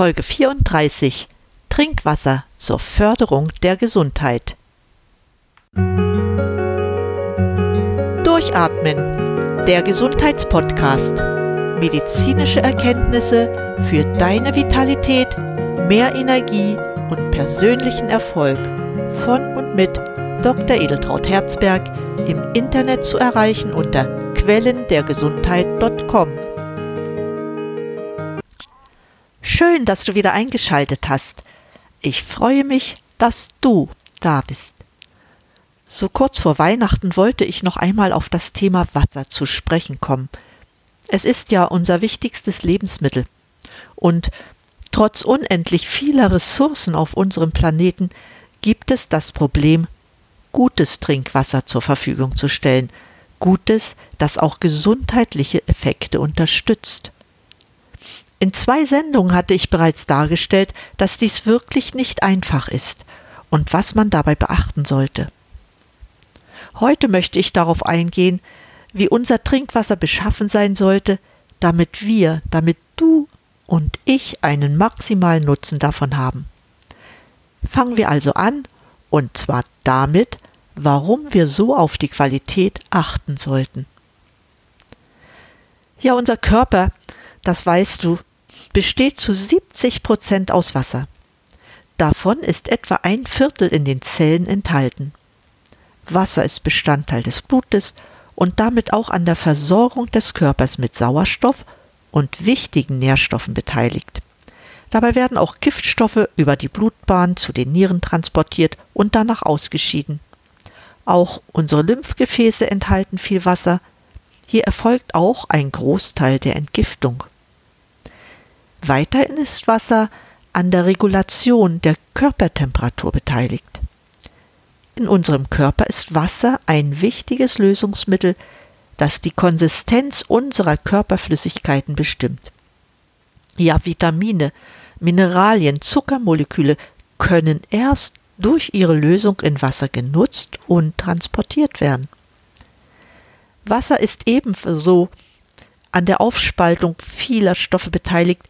Folge 34 Trinkwasser zur Förderung der Gesundheit. Durchatmen, der Gesundheitspodcast. Medizinische Erkenntnisse für deine Vitalität, mehr Energie und persönlichen Erfolg von und mit Dr. Edeltraut Herzberg im Internet zu erreichen unter quellendergesundheit.com. Schön, dass du wieder eingeschaltet hast. Ich freue mich, dass du da bist. So kurz vor Weihnachten wollte ich noch einmal auf das Thema Wasser zu sprechen kommen. Es ist ja unser wichtigstes Lebensmittel. Und trotz unendlich vieler Ressourcen auf unserem Planeten gibt es das Problem, gutes Trinkwasser zur Verfügung zu stellen, gutes, das auch gesundheitliche Effekte unterstützt. In zwei Sendungen hatte ich bereits dargestellt, dass dies wirklich nicht einfach ist und was man dabei beachten sollte. Heute möchte ich darauf eingehen, wie unser Trinkwasser beschaffen sein sollte, damit wir, damit du und ich einen maximalen Nutzen davon haben. Fangen wir also an, und zwar damit, warum wir so auf die Qualität achten sollten. Ja, unser Körper, das weißt du, besteht zu 70 Prozent aus Wasser. Davon ist etwa ein Viertel in den Zellen enthalten. Wasser ist Bestandteil des Blutes und damit auch an der Versorgung des Körpers mit Sauerstoff und wichtigen Nährstoffen beteiligt. Dabei werden auch Giftstoffe über die Blutbahn zu den Nieren transportiert und danach ausgeschieden. Auch unsere Lymphgefäße enthalten viel Wasser. Hier erfolgt auch ein Großteil der Entgiftung. Weiterhin ist Wasser an der Regulation der Körpertemperatur beteiligt. In unserem Körper ist Wasser ein wichtiges Lösungsmittel, das die Konsistenz unserer Körperflüssigkeiten bestimmt. Ja, Vitamine, Mineralien, Zuckermoleküle können erst durch ihre Lösung in Wasser genutzt und transportiert werden. Wasser ist ebenso an der Aufspaltung vieler Stoffe beteiligt,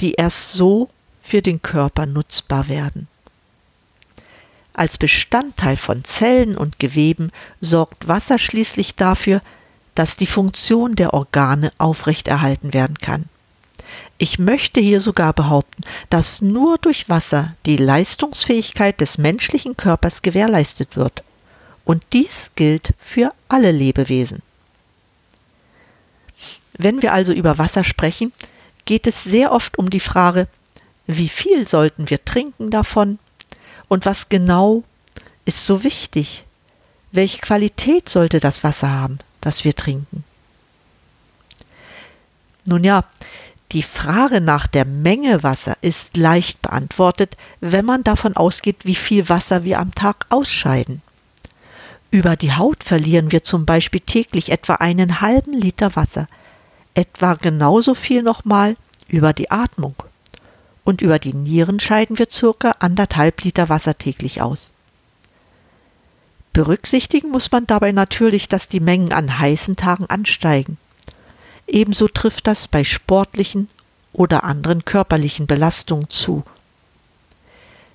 die erst so für den Körper nutzbar werden. Als Bestandteil von Zellen und Geweben sorgt Wasser schließlich dafür, dass die Funktion der Organe aufrechterhalten werden kann. Ich möchte hier sogar behaupten, dass nur durch Wasser die Leistungsfähigkeit des menschlichen Körpers gewährleistet wird. Und dies gilt für alle Lebewesen. Wenn wir also über Wasser sprechen, geht es sehr oft um die Frage, wie viel sollten wir trinken davon und was genau ist so wichtig? Welche Qualität sollte das Wasser haben, das wir trinken? Nun ja, die Frage nach der Menge Wasser ist leicht beantwortet, wenn man davon ausgeht, wie viel Wasser wir am Tag ausscheiden. Über die Haut verlieren wir zum Beispiel täglich etwa einen halben Liter Wasser, etwa genauso viel nochmal über die Atmung. Und über die Nieren scheiden wir circa anderthalb Liter Wasser täglich aus. Berücksichtigen muss man dabei natürlich, dass die Mengen an heißen Tagen ansteigen. Ebenso trifft das bei sportlichen oder anderen körperlichen Belastungen zu.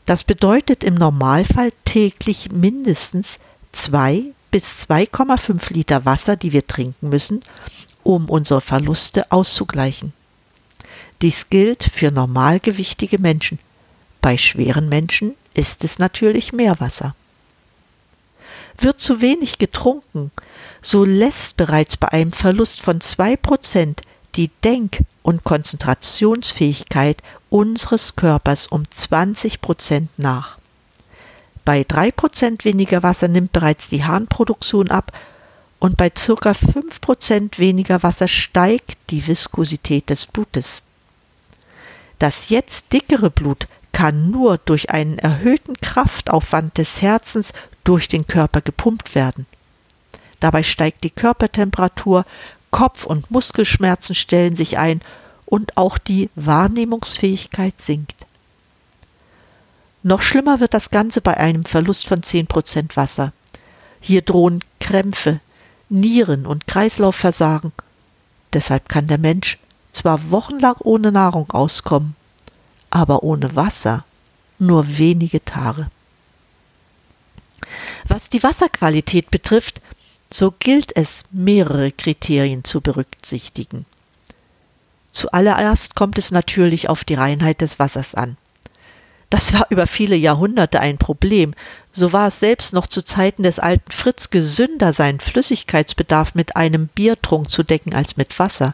Das bedeutet im Normalfall täglich mindestens zwei bis 2,5 Liter Wasser, die wir trinken müssen, um unsere Verluste auszugleichen. Dies gilt für normalgewichtige Menschen. Bei schweren Menschen ist es natürlich mehr Wasser. Wird zu wenig getrunken, so lässt bereits bei einem Verlust von zwei Prozent die Denk- und Konzentrationsfähigkeit unseres Körpers um 20 Prozent nach. Bei drei Prozent weniger Wasser nimmt bereits die Harnproduktion ab und bei fünf Prozent weniger Wasser steigt die Viskosität des Blutes. Das jetzt dickere Blut kann nur durch einen erhöhten Kraftaufwand des Herzens durch den Körper gepumpt werden. Dabei steigt die Körpertemperatur, Kopf- und Muskelschmerzen stellen sich ein und auch die Wahrnehmungsfähigkeit sinkt. Noch schlimmer wird das Ganze bei einem Verlust von 10% Wasser. Hier drohen Krämpfe, Nieren- und Kreislaufversagen. Deshalb kann der Mensch zwar wochenlang ohne Nahrung auskommen, aber ohne Wasser nur wenige Tage. Was die Wasserqualität betrifft, so gilt es, mehrere Kriterien zu berücksichtigen. Zuallererst kommt es natürlich auf die Reinheit des Wassers an. Das war über viele Jahrhunderte ein Problem. So war es selbst noch zu Zeiten des alten Fritz gesünder, seinen Flüssigkeitsbedarf mit einem Biertrunk zu decken als mit Wasser,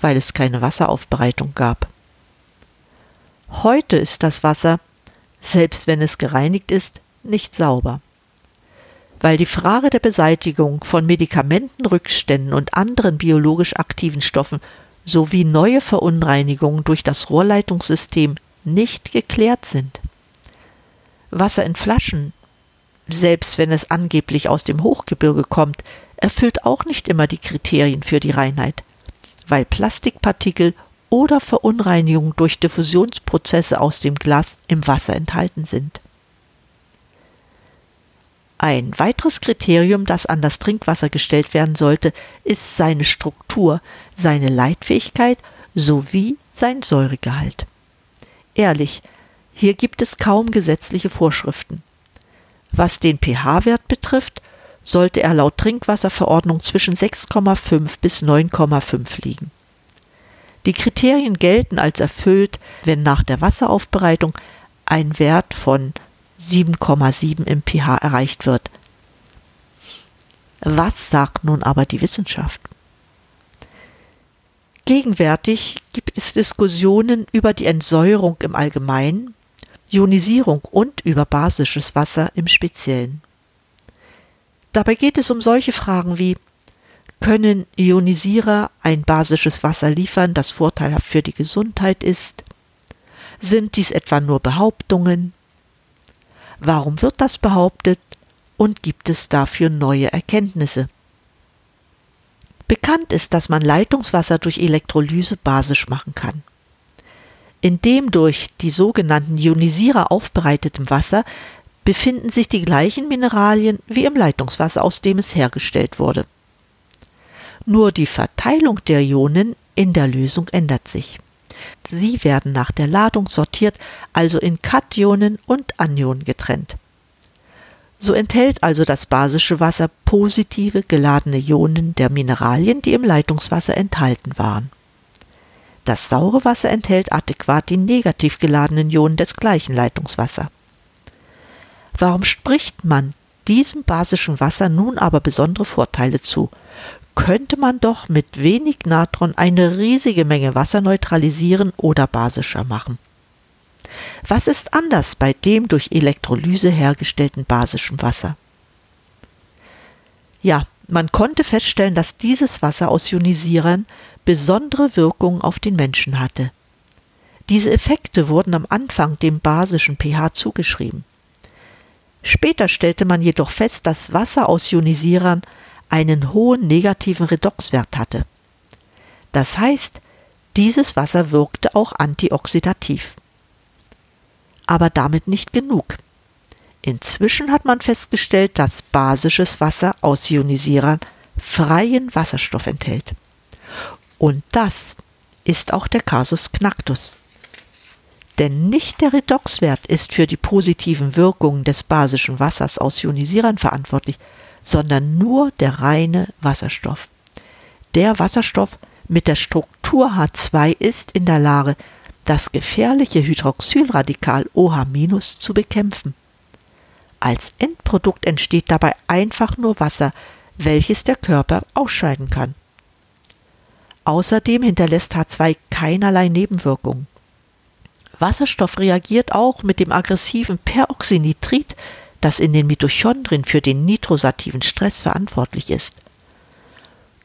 weil es keine Wasseraufbereitung gab. Heute ist das Wasser, selbst wenn es gereinigt ist, nicht sauber. Weil die Frage der Beseitigung von Medikamentenrückständen und anderen biologisch aktiven Stoffen sowie neue Verunreinigungen durch das Rohrleitungssystem nicht geklärt sind. Wasser in Flaschen, selbst wenn es angeblich aus dem Hochgebirge kommt, erfüllt auch nicht immer die Kriterien für die Reinheit, weil Plastikpartikel oder Verunreinigungen durch Diffusionsprozesse aus dem Glas im Wasser enthalten sind. Ein weiteres Kriterium, das an das Trinkwasser gestellt werden sollte, ist seine Struktur, seine Leitfähigkeit sowie sein Säuregehalt. Ehrlich, hier gibt es kaum gesetzliche Vorschriften. Was den pH-Wert betrifft, sollte er laut Trinkwasserverordnung zwischen 6,5 bis 9,5 liegen. Die Kriterien gelten als erfüllt, wenn nach der Wasseraufbereitung ein Wert von 7,7 im pH erreicht wird. Was sagt nun aber die Wissenschaft? Gegenwärtig gibt es Diskussionen über die Entsäuerung im Allgemeinen, Ionisierung und über basisches Wasser im Speziellen. Dabei geht es um solche Fragen wie können Ionisierer ein basisches Wasser liefern, das vorteilhaft für die Gesundheit ist? Sind dies etwa nur Behauptungen? Warum wird das behauptet und gibt es dafür neue Erkenntnisse? Bekannt ist, dass man Leitungswasser durch Elektrolyse basisch machen kann. In dem durch die sogenannten Ionisierer aufbereiteten Wasser befinden sich die gleichen Mineralien wie im Leitungswasser, aus dem es hergestellt wurde. Nur die Verteilung der Ionen in der Lösung ändert sich. Sie werden nach der Ladung sortiert, also in Kationen und Anionen getrennt. So enthält also das basische Wasser positive geladene Ionen der Mineralien, die im Leitungswasser enthalten waren. Das saure Wasser enthält adäquat die negativ geladenen Ionen des gleichen Leitungswassers. Warum spricht man diesem basischen Wasser nun aber besondere Vorteile zu? könnte man doch mit wenig Natron eine riesige Menge Wasser neutralisieren oder basischer machen. Was ist anders bei dem durch Elektrolyse hergestellten basischen Wasser? Ja, man konnte feststellen, dass dieses Wasser aus Ionisierern besondere Wirkungen auf den Menschen hatte. Diese Effekte wurden am Anfang dem basischen pH zugeschrieben. Später stellte man jedoch fest, dass Wasser aus Ionisierern einen hohen negativen Redoxwert hatte. Das heißt, dieses Wasser wirkte auch antioxidativ. Aber damit nicht genug. Inzwischen hat man festgestellt, dass basisches Wasser aus Ionisierern freien Wasserstoff enthält. Und das ist auch der Kasus Knacktus. Denn nicht der Redoxwert ist für die positiven Wirkungen des basischen Wassers aus Ionisierern verantwortlich, sondern nur der reine Wasserstoff. Der Wasserstoff mit der Struktur H2 ist in der Lage, das gefährliche Hydroxylradikal OH- zu bekämpfen. Als Endprodukt entsteht dabei einfach nur Wasser, welches der Körper ausscheiden kann. Außerdem hinterlässt H2 keinerlei Nebenwirkungen. Wasserstoff reagiert auch mit dem aggressiven Peroxynitrit das in den Mitochondrien für den nitrosativen Stress verantwortlich ist.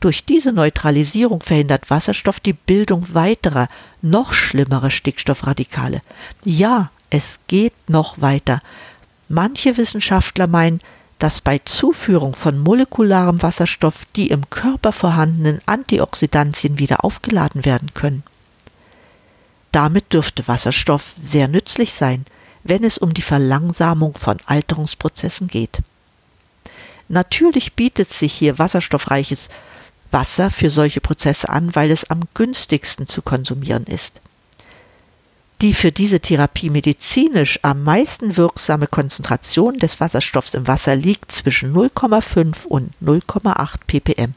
Durch diese Neutralisierung verhindert Wasserstoff die Bildung weiterer, noch schlimmerer Stickstoffradikale. Ja, es geht noch weiter. Manche Wissenschaftler meinen, dass bei Zuführung von molekularem Wasserstoff die im Körper vorhandenen Antioxidantien wieder aufgeladen werden können. Damit dürfte Wasserstoff sehr nützlich sein – wenn es um die Verlangsamung von Alterungsprozessen geht. Natürlich bietet sich hier wasserstoffreiches Wasser für solche Prozesse an, weil es am günstigsten zu konsumieren ist. Die für diese Therapie medizinisch am meisten wirksame Konzentration des Wasserstoffs im Wasser liegt zwischen 0,5 und 0,8 ppm.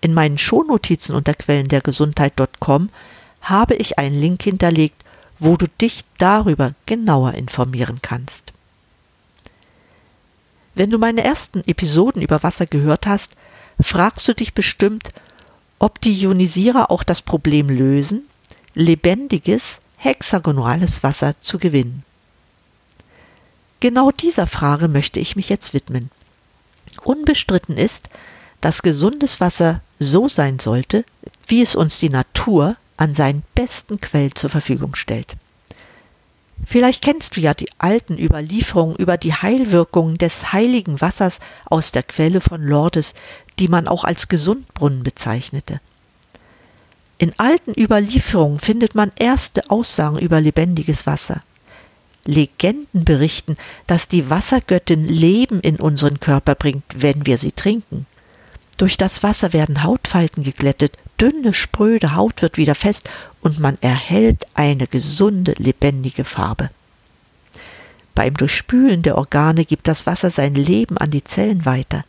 In meinen Shownotizen unter Quellen der Gesundheit.com habe ich einen Link hinterlegt, wo du dich darüber genauer informieren kannst. Wenn du meine ersten Episoden über Wasser gehört hast, fragst du dich bestimmt, ob die Ionisierer auch das Problem lösen, lebendiges, hexagonales Wasser zu gewinnen. Genau dieser Frage möchte ich mich jetzt widmen. Unbestritten ist, dass gesundes Wasser so sein sollte, wie es uns die Natur an seinen besten Quellen zur Verfügung stellt. Vielleicht kennst du ja die alten Überlieferungen über die Heilwirkungen des heiligen Wassers aus der Quelle von Lourdes, die man auch als Gesundbrunnen bezeichnete. In alten Überlieferungen findet man erste Aussagen über lebendiges Wasser. Legenden berichten, dass die Wassergöttin Leben in unseren Körper bringt, wenn wir sie trinken. Durch das Wasser werden Hautfalten geglättet, dünne, spröde Haut wird wieder fest und man erhält eine gesunde, lebendige Farbe. Beim Durchspülen der Organe gibt das Wasser sein Leben an die Zellen weiter.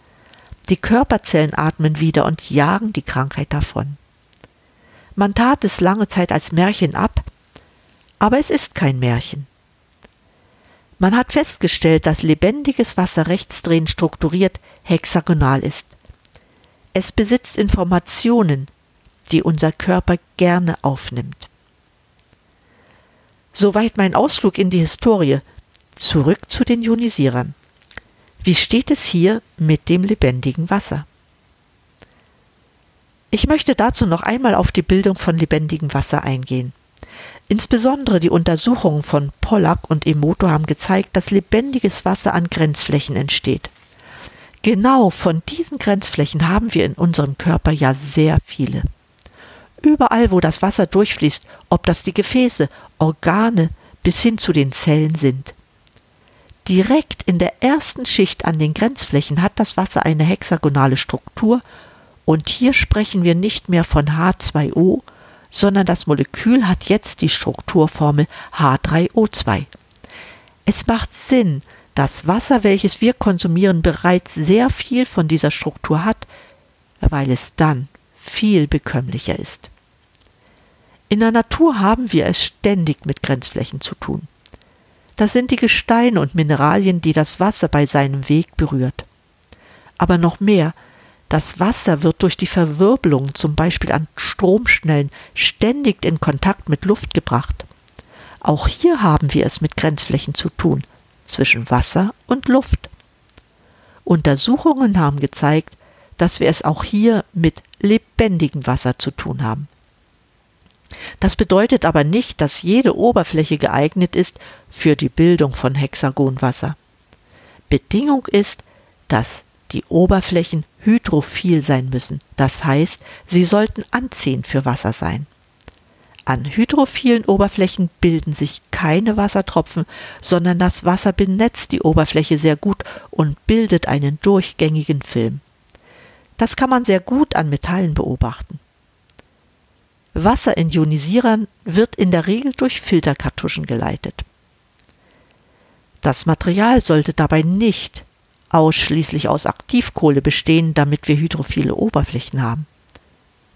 Die Körperzellen atmen wieder und jagen die Krankheit davon. Man tat es lange Zeit als Märchen ab, aber es ist kein Märchen. Man hat festgestellt, dass lebendiges Wasser rechtsdrehend strukturiert hexagonal ist. Es besitzt Informationen, die unser Körper gerne aufnimmt. Soweit mein Ausflug in die Historie. Zurück zu den Ionisierern. Wie steht es hier mit dem lebendigen Wasser? Ich möchte dazu noch einmal auf die Bildung von lebendigem Wasser eingehen. Insbesondere die Untersuchungen von Pollack und Emoto haben gezeigt, dass lebendiges Wasser an Grenzflächen entsteht. Genau von diesen Grenzflächen haben wir in unserem Körper ja sehr viele. Überall, wo das Wasser durchfließt, ob das die Gefäße, Organe bis hin zu den Zellen sind. Direkt in der ersten Schicht an den Grenzflächen hat das Wasser eine hexagonale Struktur und hier sprechen wir nicht mehr von H2O, sondern das Molekül hat jetzt die Strukturformel H3O2. Es macht Sinn, das Wasser, welches wir konsumieren, bereits sehr viel von dieser Struktur hat, weil es dann viel bekömmlicher ist. In der Natur haben wir es ständig mit Grenzflächen zu tun. Das sind die Gesteine und Mineralien, die das Wasser bei seinem Weg berührt. Aber noch mehr, das Wasser wird durch die Verwirbelung, zum Beispiel an Stromschnellen, ständig in Kontakt mit Luft gebracht. Auch hier haben wir es mit Grenzflächen zu tun, zwischen Wasser und Luft. Untersuchungen haben gezeigt, dass wir es auch hier mit lebendigem Wasser zu tun haben. Das bedeutet aber nicht, dass jede Oberfläche geeignet ist für die Bildung von Hexagonwasser. Bedingung ist, dass die Oberflächen hydrophil sein müssen, das heißt, sie sollten anziehend für Wasser sein. An hydrophilen Oberflächen bilden sich keine Wassertropfen, sondern das Wasser benetzt die Oberfläche sehr gut und bildet einen durchgängigen Film. Das kann man sehr gut an Metallen beobachten. Wasser in Ionisierern wird in der Regel durch Filterkartuschen geleitet. Das Material sollte dabei nicht ausschließlich aus Aktivkohle bestehen, damit wir hydrophile Oberflächen haben.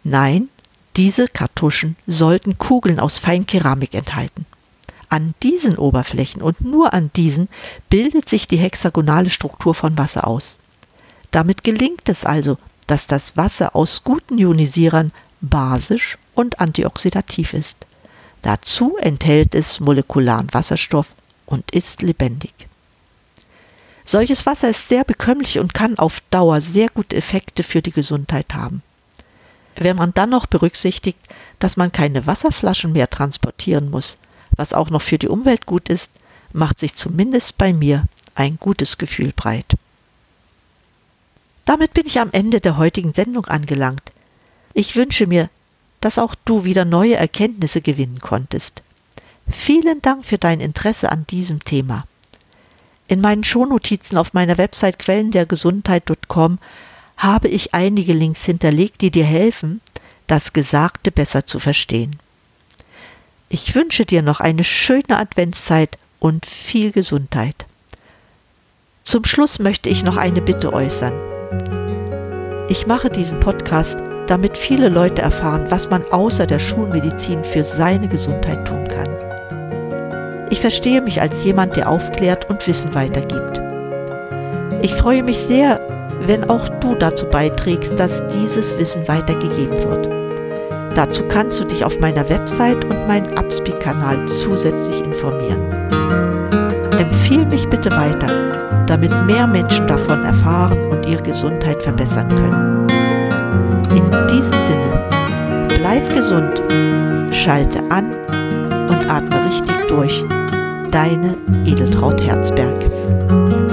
Nein, diese Kartuschen sollten Kugeln aus Feinkeramik enthalten. An diesen Oberflächen und nur an diesen bildet sich die hexagonale Struktur von Wasser aus. Damit gelingt es also, dass das Wasser aus guten Ionisierern basisch und antioxidativ ist. Dazu enthält es molekularen Wasserstoff und ist lebendig. Solches Wasser ist sehr bekömmlich und kann auf Dauer sehr gute Effekte für die Gesundheit haben. Wenn man dann noch berücksichtigt, dass man keine Wasserflaschen mehr transportieren muss, was auch noch für die Umwelt gut ist, macht sich zumindest bei mir ein gutes Gefühl breit. Damit bin ich am Ende der heutigen Sendung angelangt. Ich wünsche mir, dass auch du wieder neue Erkenntnisse gewinnen konntest. Vielen Dank für dein Interesse an diesem Thema. In meinen Shownotizen auf meiner Website quellendergesundheit.com habe ich einige Links hinterlegt, die dir helfen, das Gesagte besser zu verstehen. Ich wünsche dir noch eine schöne Adventszeit und viel Gesundheit. Zum Schluss möchte ich noch eine Bitte äußern. Ich mache diesen Podcast, damit viele Leute erfahren, was man außer der Schulmedizin für seine Gesundheit tun kann. Ich verstehe mich als jemand, der aufklärt und Wissen weitergibt. Ich freue mich sehr, wenn auch du dazu beiträgst, dass dieses Wissen weitergegeben wird. Dazu kannst du dich auf meiner Website und meinem Upspeak-Kanal zusätzlich informieren. Empfehle mich bitte weiter, damit mehr Menschen davon erfahren und ihre Gesundheit verbessern können. In diesem Sinne, bleib gesund, schalte an und atme richtig durch. Deine Edeltraut Herzberg.